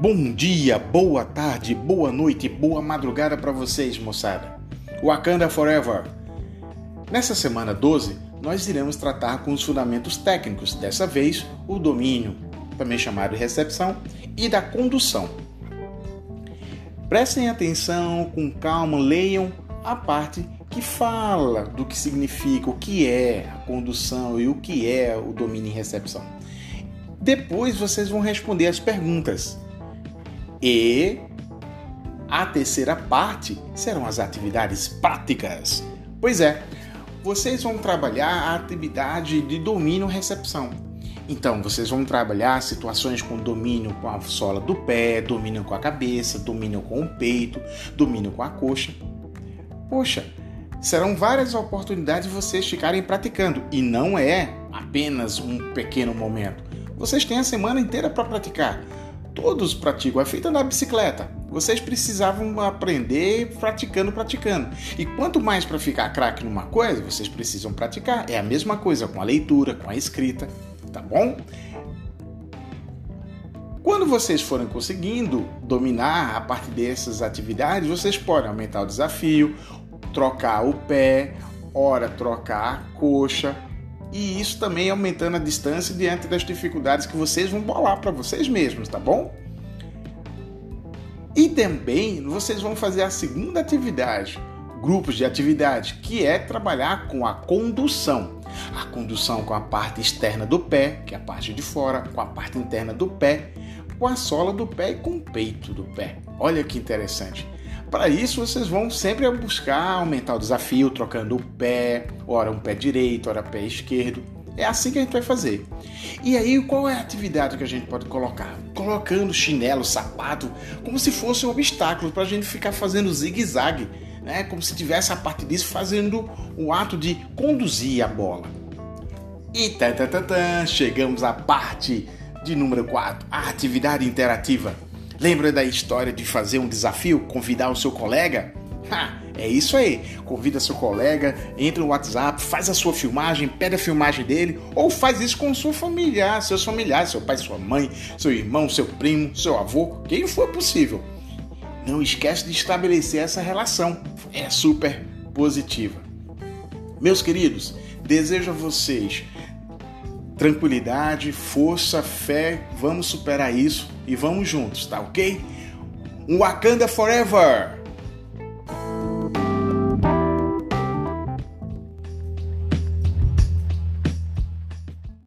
Bom dia, boa tarde, boa noite, boa madrugada para vocês, moçada. Wakanda Forever. Nessa semana 12, nós iremos tratar com os fundamentos técnicos, dessa vez o domínio, também chamado de recepção, e da condução. Prestem atenção, com calma, leiam a parte que fala do que significa, o que é a condução e o que é o domínio e recepção. Depois vocês vão responder as perguntas. E a terceira parte serão as atividades práticas. Pois é, vocês vão trabalhar a atividade de domínio recepção. Então, vocês vão trabalhar situações com domínio com a sola do pé, domínio com a cabeça, domínio com o peito, domínio com a coxa. Poxa, serão várias oportunidades de vocês ficarem praticando e não é apenas um pequeno momento. Vocês têm a semana inteira para praticar. Todos praticam, é feita na bicicleta. Vocês precisavam aprender praticando, praticando. E quanto mais para ficar craque numa coisa, vocês precisam praticar. É a mesma coisa com a leitura, com a escrita, tá bom? Quando vocês forem conseguindo dominar a parte dessas atividades, vocês podem aumentar o desafio, trocar o pé, ora trocar a coxa, e isso também aumentando a distância diante das dificuldades que vocês vão bolar para vocês mesmos, tá bom? E também vocês vão fazer a segunda atividade, grupos de atividade, que é trabalhar com a condução. A condução com a parte externa do pé, que é a parte de fora, com a parte interna do pé, com a sola do pé e com o peito do pé. Olha que interessante. Para isso, vocês vão sempre buscar aumentar o desafio, trocando o pé, ora um pé direito, ora pé esquerdo. É assim que a gente vai fazer. E aí, qual é a atividade que a gente pode colocar? Colocando chinelo, sapato, como se fosse um obstáculo para a gente ficar fazendo zigue-zague, né? como se tivesse a parte disso fazendo o ato de conduzir a bola. E tá, tá, tá, tá, chegamos à parte de número 4, a atividade interativa. Lembra da história de fazer um desafio, convidar o seu colega? Ha, é isso aí. Convida seu colega, entra no WhatsApp, faz a sua filmagem, pede a filmagem dele, ou faz isso com sua família, seus familiares, seu pai, sua mãe, seu irmão, seu primo, seu avô, quem for possível. Não esquece de estabelecer essa relação. É super positiva. Meus queridos, desejo a vocês tranquilidade, força, fé, vamos superar isso e vamos juntos, tá ok? Wakanda Forever!